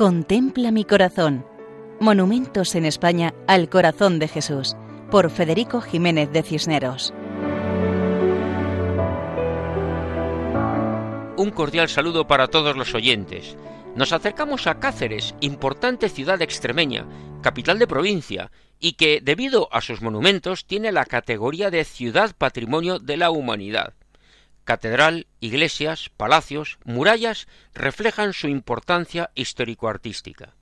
Contempla mi corazón. Monumentos en España al corazón de Jesús, por Federico Jiménez de Cisneros. Un cordial saludo para todos los oyentes. Nos acercamos a Cáceres, importante ciudad extremeña, capital de provincia, y que, debido a sus monumentos, tiene la categoría de Ciudad Patrimonio de la Humanidad. Catedral, iglesias, palacios, murallas reflejan su importancia histórico-artística.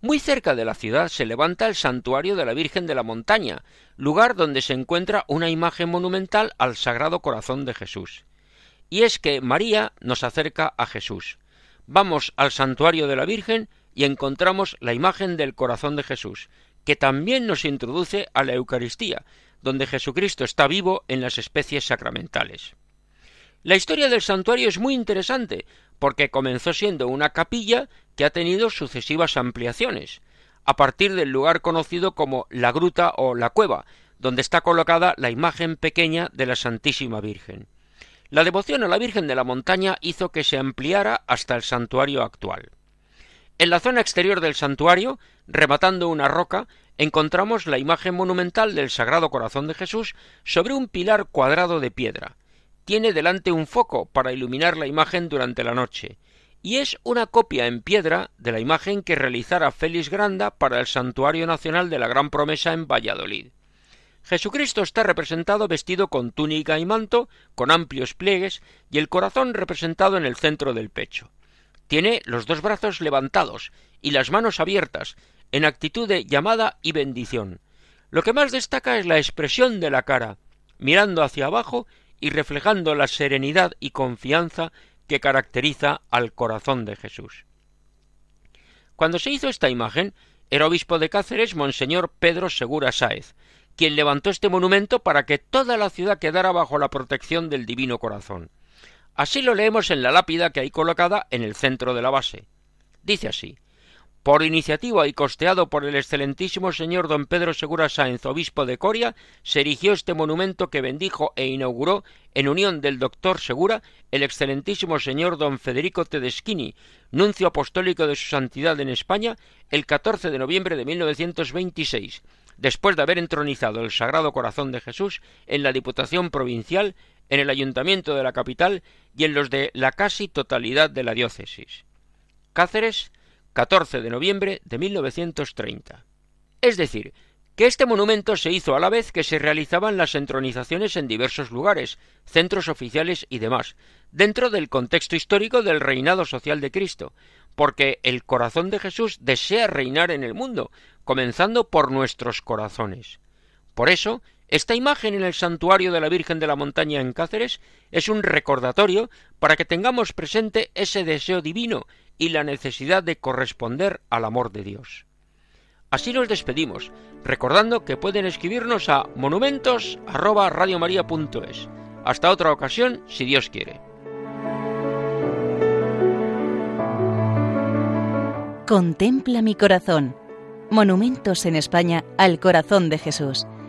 Muy cerca de la ciudad se levanta el santuario de la Virgen de la Montaña, lugar donde se encuentra una imagen monumental al Sagrado Corazón de Jesús. Y es que María nos acerca a Jesús. Vamos al santuario de la Virgen y encontramos la imagen del corazón de Jesús, que también nos introduce a la Eucaristía, donde Jesucristo está vivo en las especies sacramentales. La historia del santuario es muy interesante, porque comenzó siendo una capilla que ha tenido sucesivas ampliaciones, a partir del lugar conocido como la gruta o la cueva, donde está colocada la imagen pequeña de la Santísima Virgen. La devoción a la Virgen de la Montaña hizo que se ampliara hasta el santuario actual. En la zona exterior del santuario, rematando una roca, encontramos la imagen monumental del Sagrado Corazón de Jesús sobre un pilar cuadrado de piedra tiene delante un foco para iluminar la imagen durante la noche, y es una copia en piedra de la imagen que realizara Félix Granda para el Santuario Nacional de la Gran Promesa en Valladolid. Jesucristo está representado vestido con túnica y manto, con amplios pliegues, y el corazón representado en el centro del pecho. Tiene los dos brazos levantados y las manos abiertas, en actitud de llamada y bendición. Lo que más destaca es la expresión de la cara, mirando hacia abajo y reflejando la serenidad y confianza que caracteriza al corazón de Jesús. Cuando se hizo esta imagen, era obispo de Cáceres Monseñor Pedro Segura Sáez, quien levantó este monumento para que toda la ciudad quedara bajo la protección del Divino Corazón. Así lo leemos en la lápida que hay colocada en el centro de la base. Dice así por iniciativa y costeado por el excelentísimo señor don Pedro Segura Sáenz, obispo de Coria, se erigió este monumento que bendijo e inauguró, en unión del doctor Segura, el excelentísimo señor don Federico Tedeschini, nuncio apostólico de su santidad en España, el 14 de noviembre de 1926, después de haber entronizado el Sagrado Corazón de Jesús en la Diputación Provincial, en el Ayuntamiento de la capital y en los de la casi totalidad de la diócesis. Cáceres, 14 de noviembre de 1930. Es decir, que este monumento se hizo a la vez que se realizaban las entronizaciones en diversos lugares, centros oficiales y demás, dentro del contexto histórico del reinado social de Cristo, porque el corazón de Jesús desea reinar en el mundo, comenzando por nuestros corazones. Por eso, esta imagen en el santuario de la Virgen de la Montaña en Cáceres es un recordatorio para que tengamos presente ese deseo divino y la necesidad de corresponder al amor de Dios. Así nos despedimos, recordando que pueden escribirnos a monumentos@radiomaria.es. Hasta otra ocasión, si Dios quiere. Contempla mi corazón. Monumentos en España al corazón de Jesús,